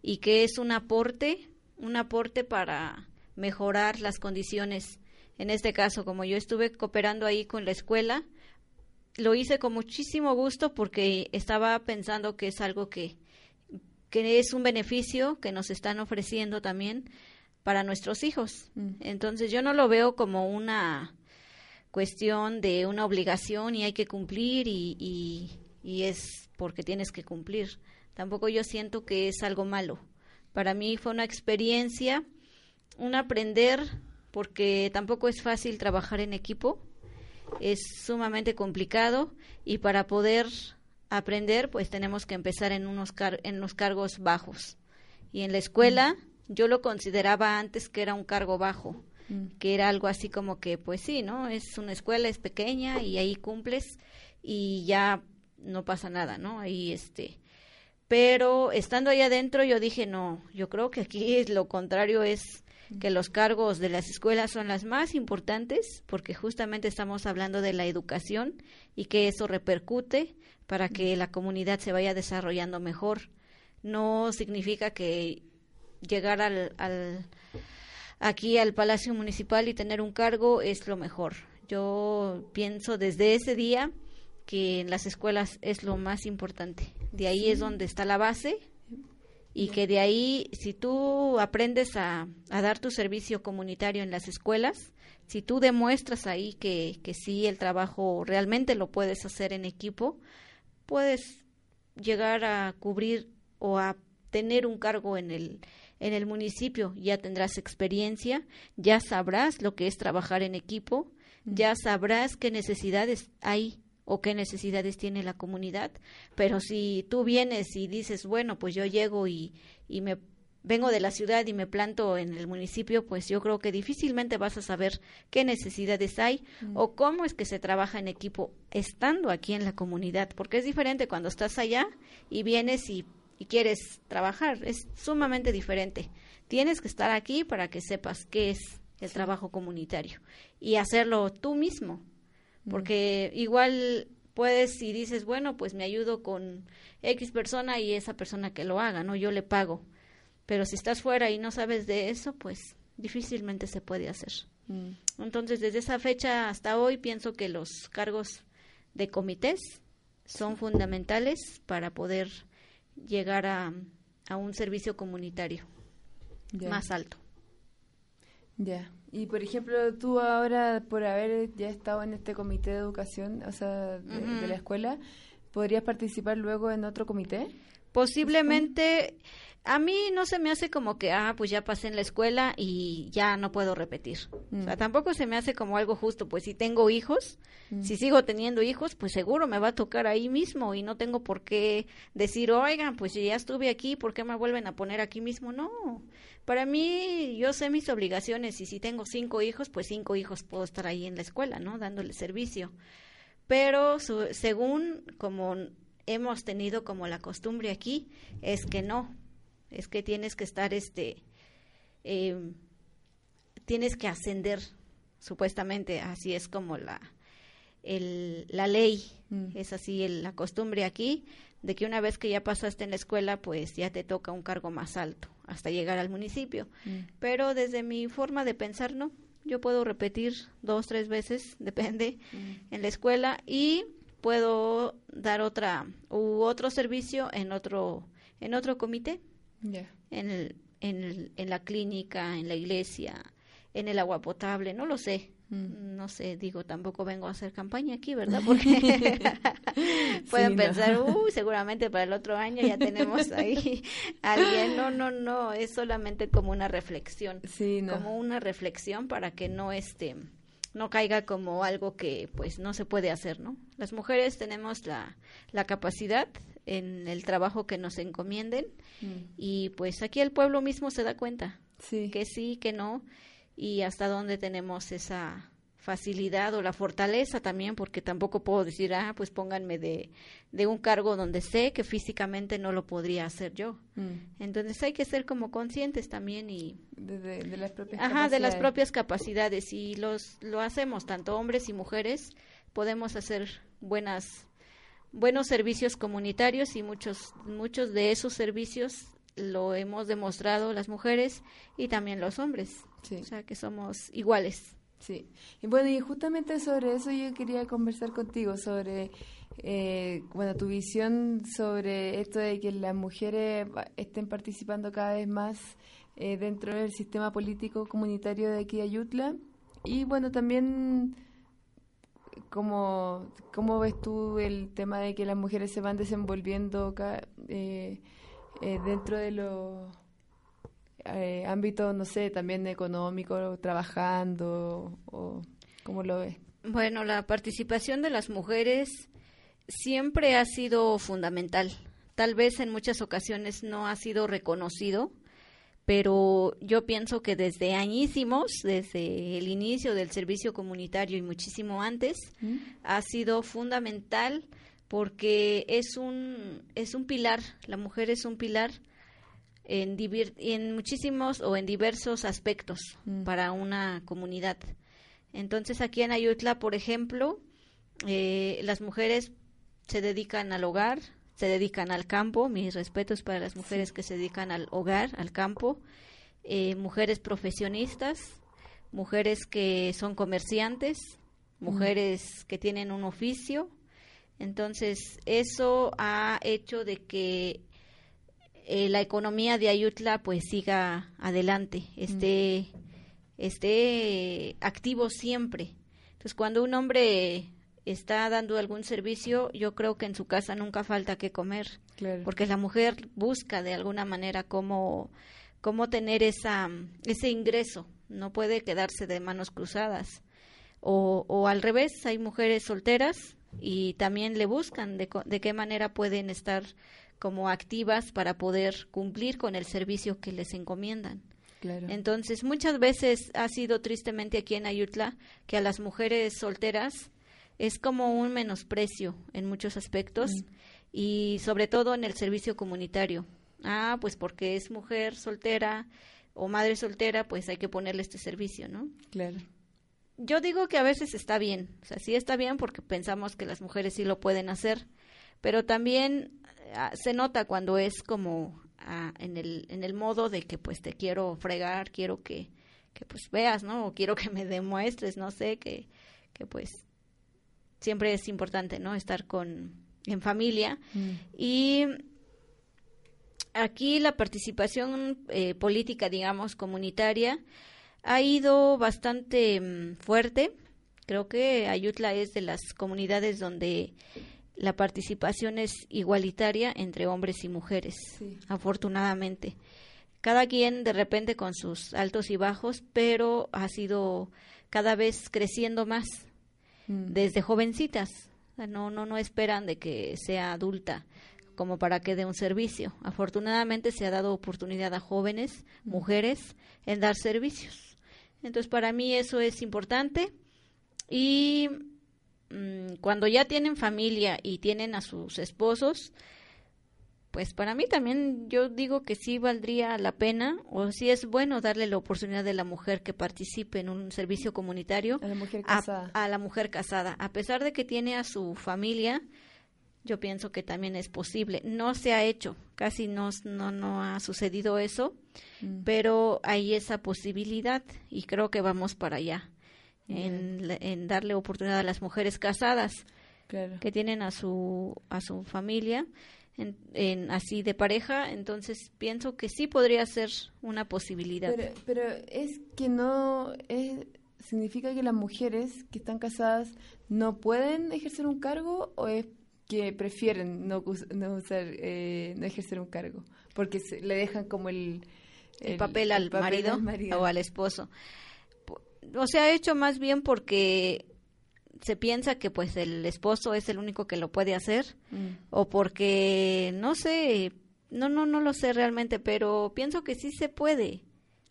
y que es un aporte, un aporte para mejorar las condiciones. En este caso, como yo estuve cooperando ahí con la escuela, lo hice con muchísimo gusto porque estaba pensando que es algo que, que es un beneficio que nos están ofreciendo también para nuestros hijos. Mm. Entonces yo no lo veo como una cuestión de una obligación y hay que cumplir y, y, es porque tienes que cumplir. Tampoco yo siento que es algo malo. Para mí fue una experiencia, un aprender, porque tampoco es fácil trabajar en equipo, es sumamente complicado y para poder aprender pues tenemos que empezar en unos, car- en unos cargos bajos. Y en la escuela yo lo consideraba antes que era un cargo bajo, Mm. que era algo así como que pues sí, ¿no? Es una escuela, es pequeña y ahí cumples y ya no pasa nada, ¿no? Ahí este pero estando ahí adentro yo dije, no, yo creo que aquí es lo contrario es que los cargos de las escuelas son las más importantes porque justamente estamos hablando de la educación y que eso repercute para que la comunidad se vaya desarrollando mejor. No significa que llegar al, al aquí al Palacio Municipal y tener un cargo es lo mejor. Yo pienso desde ese día que en las escuelas es lo más importante. De ahí es donde está la base y que de ahí, si tú aprendes a, a dar tu servicio comunitario en las escuelas, si tú demuestras ahí que, que sí el trabajo realmente lo puedes hacer en equipo, puedes llegar a cubrir o a tener un cargo en el en el municipio ya tendrás experiencia, ya sabrás lo que es trabajar en equipo, ya sabrás qué necesidades hay o qué necesidades tiene la comunidad, pero si tú vienes y dices, bueno, pues yo llego y, y me vengo de la ciudad y me planto en el municipio, pues yo creo que difícilmente vas a saber qué necesidades hay o cómo es que se trabaja en equipo estando aquí en la comunidad, porque es diferente cuando estás allá y vienes y, y quieres trabajar, es sumamente diferente. Tienes que estar aquí para que sepas qué es el trabajo comunitario y hacerlo tú mismo, porque igual puedes y dices, bueno, pues me ayudo con X persona y esa persona que lo haga, ¿no? Yo le pago. Pero si estás fuera y no sabes de eso, pues difícilmente se puede hacer. Mm. Entonces, desde esa fecha hasta hoy pienso que los cargos de comités son fundamentales para poder llegar a, a un servicio comunitario más alto. Ya. Y por ejemplo, tú ahora, por haber ya estado en este comité de educación, o sea, de la escuela, ¿podrías participar luego en otro comité? Posiblemente a mí no se me hace como que, ah, pues ya pasé en la escuela y ya no puedo repetir. O sea, Mm. tampoco se me hace como algo justo, pues si tengo hijos, si sigo teniendo hijos, pues seguro me va a tocar ahí mismo y no tengo por qué decir, oigan, pues si ya estuve aquí, ¿por qué me vuelven a poner aquí mismo? No, para mí yo sé mis obligaciones y si tengo cinco hijos, pues cinco hijos puedo estar ahí en la escuela, ¿no? Dándole servicio pero su- según como hemos tenido como la costumbre aquí, es que no, es que tienes que estar, este, eh, tienes que ascender, supuestamente, así es como la, el, la ley, Mm. es así el- la costumbre aquí, de que una vez que ya pasaste en la escuela, pues ya te toca un cargo más alto, hasta llegar al municipio. Mm. Pero desde mi forma de pensar, no. Yo puedo repetir dos, tres veces, [laughs] depende, en la escuela y puedo dar otra u otro servicio en otro en otro comité, En el, en, el- en la clínica, en la iglesia, en el agua potable, no lo sé. Mm. No sé, digo, tampoco vengo a hacer campaña aquí, ¿verdad? [laughs] Porque [laughs] pueden Sí, no. pensar, uy, seguramente para el otro año ya tenemos [laughs] ahí a alguien. No, no, no, es solamente como una reflexión Sí, no. como una reflexión para que no este no caiga como algo que pues no se puede hacer, ¿no? Las mujeres tenemos la, la capacidad en el trabajo que nos encomienden Mm. y pues aquí el pueblo mismo se da cuenta Sí. que sí, que no y hasta dónde tenemos esa facilidad o la fortaleza también, porque tampoco puedo decir, ah, pues pónganme de, de un cargo donde sé que físicamente no lo podría hacer yo. Mm. Entonces hay que ser como conscientes también y De, de- de las propias Ajá, de las propias capacidades y los lo hacemos tanto hombres y mujeres, podemos hacer buenas buenos servicios comunitarios y muchos muchos de esos servicios lo hemos demostrado las mujeres y también los hombres. Sí. O sea, que somos iguales. Sí, y bueno, y justamente sobre eso yo quería conversar contigo, sobre, eh, bueno, tu visión sobre esto de que las mujeres estén participando cada vez más eh, dentro del sistema político comunitario de aquí de Ayutla. Y bueno, también, ¿cómo, cómo ves tú el tema de que las mujeres se van desenvolviendo eh, eh, dentro de los eh, ámbito, no sé, también económico, trabajando, o cómo lo ves. Bueno, la participación de las mujeres siempre ha sido fundamental. Tal vez en muchas ocasiones no ha sido reconocido, pero yo pienso que desde añísimos, desde el inicio del servicio comunitario y muchísimo antes, ha sido fundamental porque es un es un pilar, la mujer es un pilar en, divir- en muchísimos o en diversos aspectos Mm. para una comunidad. Entonces aquí en Ayutla, por ejemplo, eh, las mujeres se dedican al hogar, se dedican al campo, mis respetos para las mujeres que se dedican al hogar, al campo, eh, mujeres profesionistas, mujeres que son comerciantes, mujeres que tienen un oficio. Entonces, eso ha hecho de que eh, la economía de Ayutla pues siga adelante, esté, esté activo siempre. Entonces, cuando un hombre está dando algún servicio, yo creo que en su casa nunca falta que comer, Claro. porque la mujer busca de alguna manera cómo, cómo tener esa, ese ingreso, no puede quedarse de manos cruzadas. O, o al revés, hay mujeres solteras y también le buscan de, de qué manera pueden estar como activas para poder cumplir con el servicio que les encomiendan. claro. Entonces, muchas veces ha sido tristemente aquí en Ayutla que a las mujeres solteras es como un menosprecio en muchos aspectos y sobre todo en el servicio comunitario. Ah, pues porque es mujer soltera o madre soltera, pues hay que ponerle este servicio, ¿no? claro. Yo digo que a veces está bien, o sea, sí está bien porque pensamos que las mujeres sí lo pueden hacer, pero también ah, se nota cuando es como ah, en el en el modo de que pues te quiero fregar, quiero que que pues veas, ¿no? O quiero que me demuestres, no sé, que que pues siempre es importante, ¿no? Estar con en familia Mm. y aquí la participación eh, política, digamos, comunitaria, ha ido bastante mm, fuerte. Creo que Ayutla es de las comunidades donde la participación es igualitaria entre hombres y mujeres, Sí. afortunadamente. Cada quien de repente con sus altos y bajos, pero ha sido cada vez creciendo más Mm. desde jovencitas. No, no, no esperan de que sea adulta como para que dé un servicio. Afortunadamente se ha dado oportunidad a jóvenes, mujeres, en dar servicios. Entonces, para mí eso es importante y mm, cuando ya tienen familia y tienen a sus esposos, pues para mí también yo digo que sí valdría la pena o sí es bueno darle la oportunidad de la mujer que participe en un servicio comunitario A la mujer casada. a la mujer casada. A pesar de que tiene a su familia, yo pienso que también es posible. No se ha hecho, casi no, no, no ha sucedido eso, Mm. pero hay esa posibilidad y creo que vamos para allá, en, en darle oportunidad a las mujeres casadas Claro. que tienen a su, a su familia. En, en así de pareja, entonces pienso que sí podría ser una posibilidad. Pero, pero es que no es, significa que las mujeres que están casadas no pueden ejercer un cargo o es que prefieren no, no usar eh, no ejercer un cargo porque se- le dejan como el el, papel, al, el papel marido, al marido. o al esposo. Po- O se ha hecho más bien porque se piensa que pues el esposo es el único que lo puede hacer Mm, o porque no sé, no no no lo sé realmente, pero pienso que sí se puede.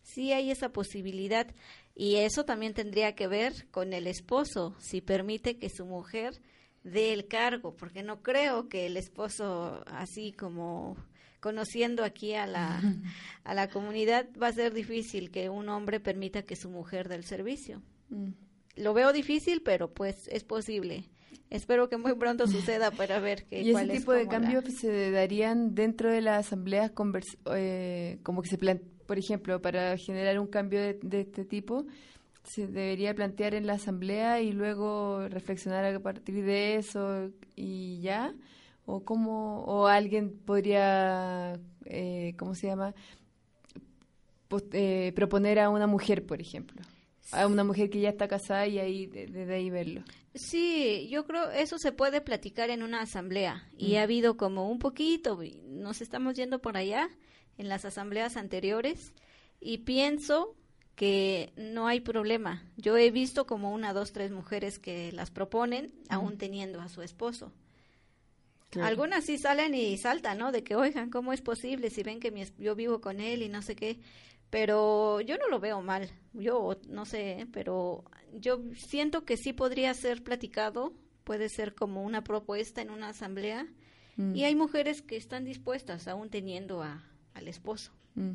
Sí hay esa posibilidad y eso también tendría que ver con el esposo, si permite que su mujer dé el cargo, porque no creo que el esposo así como conociendo aquí a la [laughs] a la comunidad va a ser difícil que un hombre permita que su mujer dé el servicio. mm. Lo veo difícil, pero pues es posible. Espero que muy pronto suceda para ver que [laughs] y ese cuál es tipo de la- cambios se darían dentro de las asambleas convers- eh, como que se por ejemplo para generar un cambio de, de este tipo se debería plantear en la asamblea y luego reflexionar a partir de eso y ya o cómo o alguien podría eh, cómo se llama Post- eh, proponer a una mujer por ejemplo a una mujer que ya está casada y ahí de- desde ahí verlo Sí, yo creo eso se puede platicar en una asamblea y ha habido como un poquito, nos estamos yendo por allá en las asambleas anteriores y pienso que no hay problema. Yo he visto como una, dos, tres mujeres que las proponen aún teniendo a su esposo. Claro. Algunas sí salen y saltan, ¿no? De que, oigan, ¿cómo es posible si ven que mi yo vivo con él y no sé qué? Pero yo no lo veo mal, yo no sé, pero yo siento que sí podría ser platicado, puede ser como una propuesta en una asamblea, Mm, y hay mujeres que están dispuestas aún teniendo a, al esposo, mm.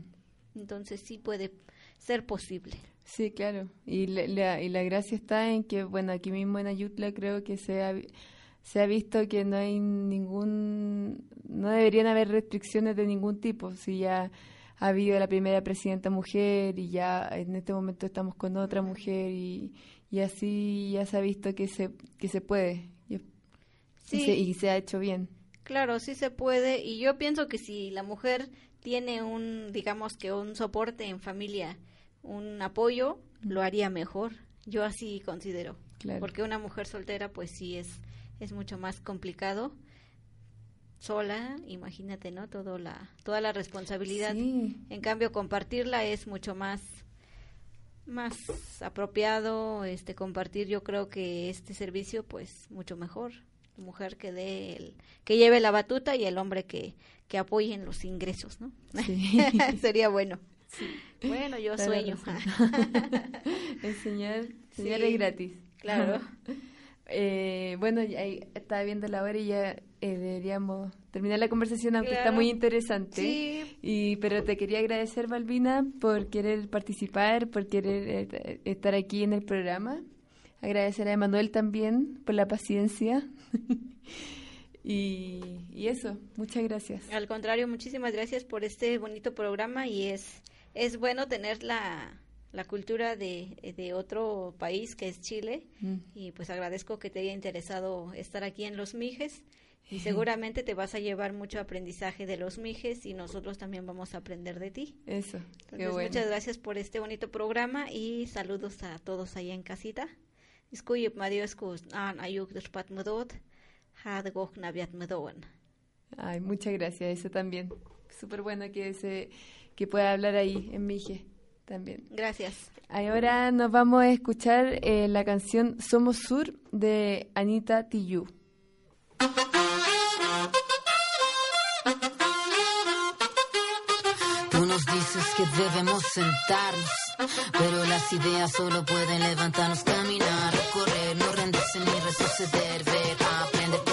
entonces sí puede ser posible. Sí, claro. Y la, la- y la gracia está en que, bueno, aquí mismo en Ayutla creo que se ha, se ha visto que no hay ningún, no deberían haber restricciones de ningún tipo. Si ya ha habido la primera presidenta mujer y ya en este momento estamos con otra mujer y, y así ya se ha visto que se, que se puede y, y Sí. se, y se ha hecho bien. Claro, sí se puede y yo pienso que si la mujer tiene un, digamos que un soporte en familia, un apoyo, lo haría mejor. Yo así considero. Claro. Porque una mujer soltera pues sí es es mucho más complicado. Sola, imagínate, ¿no? Todo la toda la responsabilidad. Sí. En cambio, compartirla es mucho más más apropiado, este compartir yo creo que este servicio pues mucho mejor. La mujer que dé el, que lleve la batuta y el hombre que que apoye en los ingresos, ¿no? Sí. [laughs] Sería bueno. Bueno, yo sueño. [laughs] Enseñar, enseñar Sí. es gratis. Claro. [laughs] Eh, bueno, ya ahí estaba viendo la hora y ya eh, deberíamos terminar la conversación, aunque está muy interesante. Sí. Y, pero te quería agradecer, Balbina, por querer participar, por querer eh, estar aquí en el programa. Agradecer a Emanuel también por la paciencia. [laughs] y, y eso, muchas gracias. Al contrario, muchísimas gracias por este bonito programa y es es bueno tener la, la cultura de, de otro país que es Chile Mm. y pues agradezco que te haya interesado estar aquí en Los Mijes y seguramente te vas a llevar mucho aprendizaje de Los Mijes y nosotros también vamos a aprender de ti. Eso, Entonces, qué bueno. muchas gracias por este bonito programa y saludos a todos allá en casita. Ay, muchas gracias, eso también. Súper bueno que, se, que pueda hablar ahí en Mije también. Gracias. Ahora nos vamos a escuchar eh, la canción Somos Sur de Anita Tijoux. Tú nos dices que debemos sentarnos. Pero las ideas solo pueden levantarnos, caminar, recorrer, no rendirse ni retroceder, ver, aprender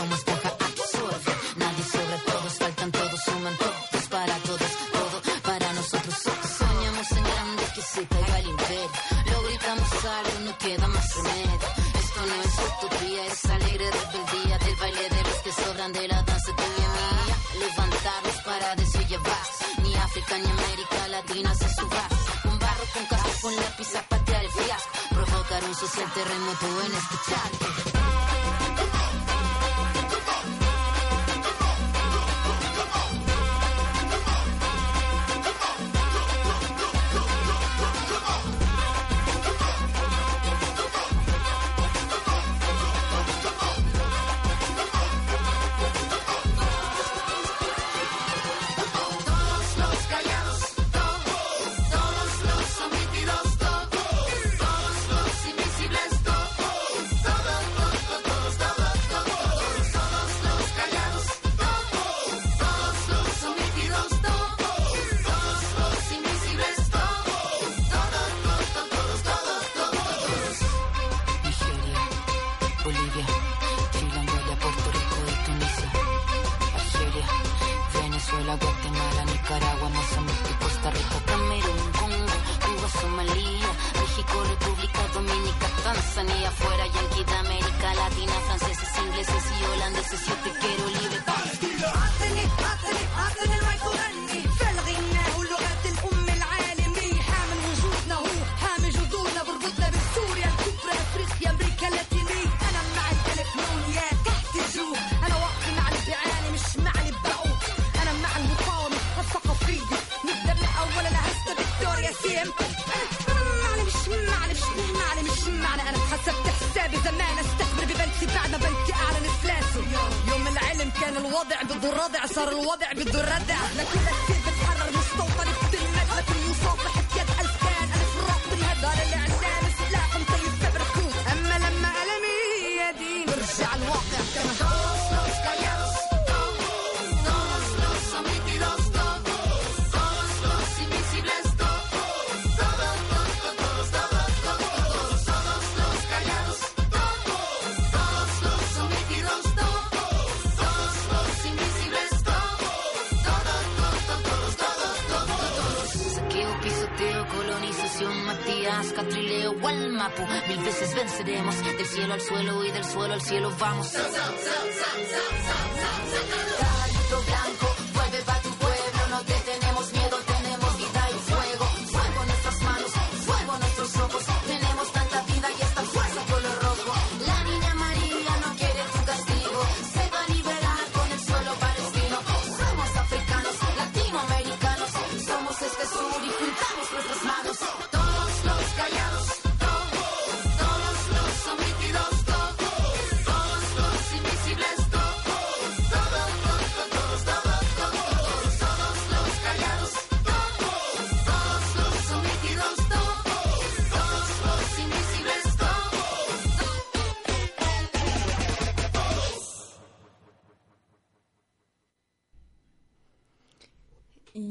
no queda más remedio. Esto no es utopía, es alegre rebeldía del baile de los que sobran de la danza tuya y mía. Levantarnos para basta. Ni África ni América Latina se subas. Con barro, con casco, con lápiz a patear el fiasco. Provocar un social terremoto en escucharte.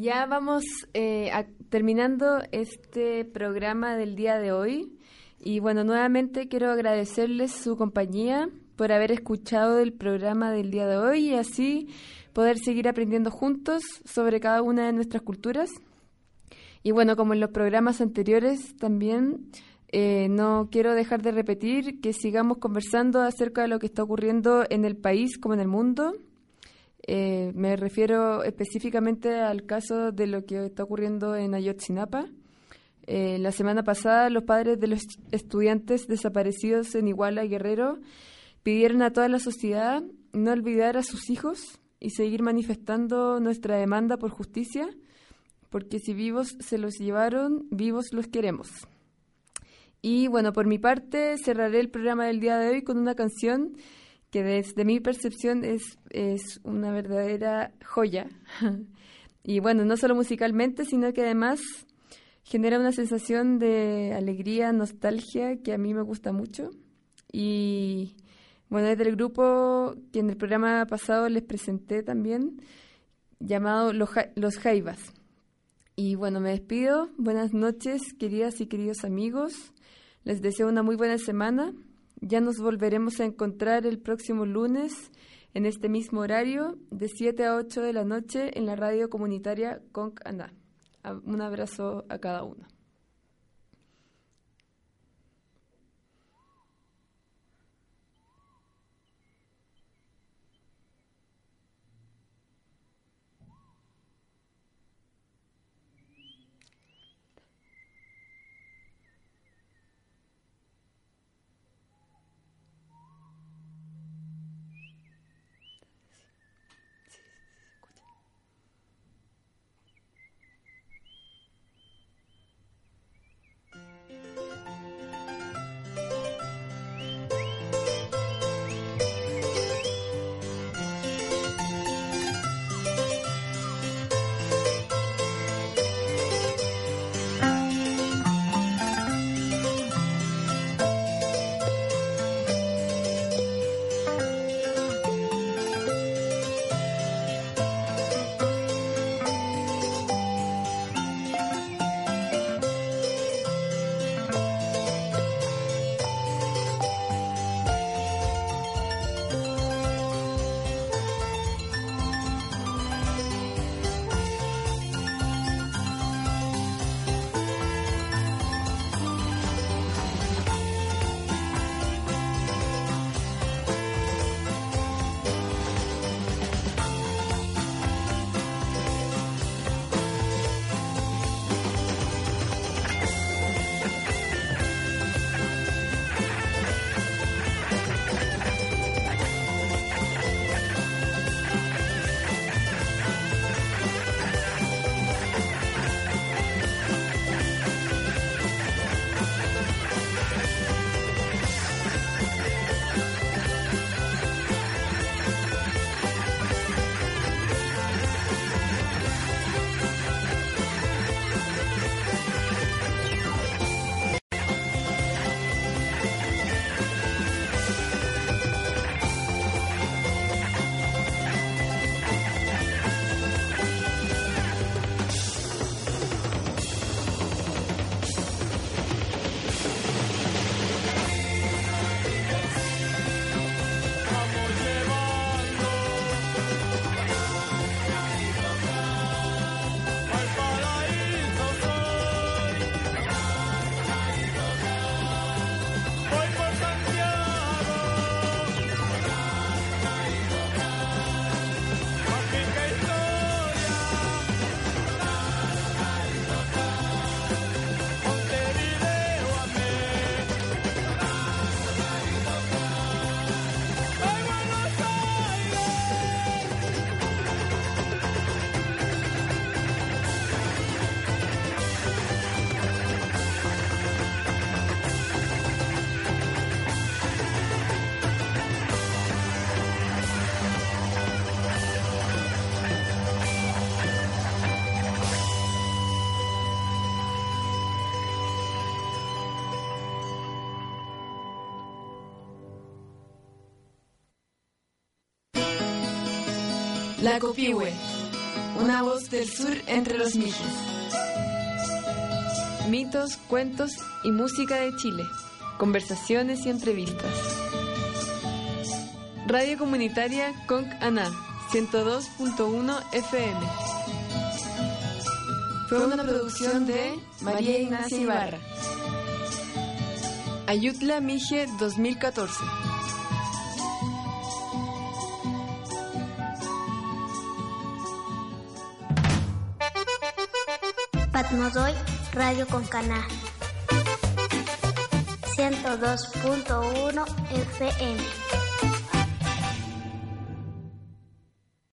Ya vamos eh, a- terminando este programa del día de hoy. Y bueno, nuevamente quiero agradecerles su compañía por haber escuchado el programa del día de hoy y así poder seguir aprendiendo juntos sobre cada una de nuestras culturas. Y bueno, como en los programas anteriores también, eh, no quiero dejar de repetir que sigamos conversando acerca de lo que está ocurriendo en el país como en el mundo. Eh, me refiero específicamente al caso de lo que está ocurriendo en Ayotzinapa. Eh, la semana pasada, los padres de los estudiantes desaparecidos en Iguala y Guerrero pidieron a toda la sociedad no olvidar a sus hijos y seguir manifestando nuestra demanda por justicia, porque si vivos se los llevaron, vivos los queremos. Y bueno, por mi parte, cerraré el programa del día de hoy con una canción que desde mi percepción es, es una verdadera joya. [laughs] y bueno, no solo musicalmente, sino que además genera una sensación de alegría, nostalgia, que a mí me gusta mucho. Y bueno, es del grupo que en el programa pasado les presenté también, llamado Los, Los Jaivas. Y bueno, me despido. Buenas noches, queridas y queridos amigos. Les deseo una muy buena semana. Ya nos volveremos a encontrar el próximo lunes en este mismo horario, de 7 a 8 de la noche, en la radio comunitaria Conc Aná. Un abrazo a cada uno. La Copihue, una voz del sur entre los mijes. Mitos, cuentos y música de Chile. Conversaciones y entrevistas. Radio Comunitaria Conc Aná, 102.1 FM. Fue una producción de María Ignacia Ibarra. Ayutla Mije 2014. Radio con Caná 102.1 FM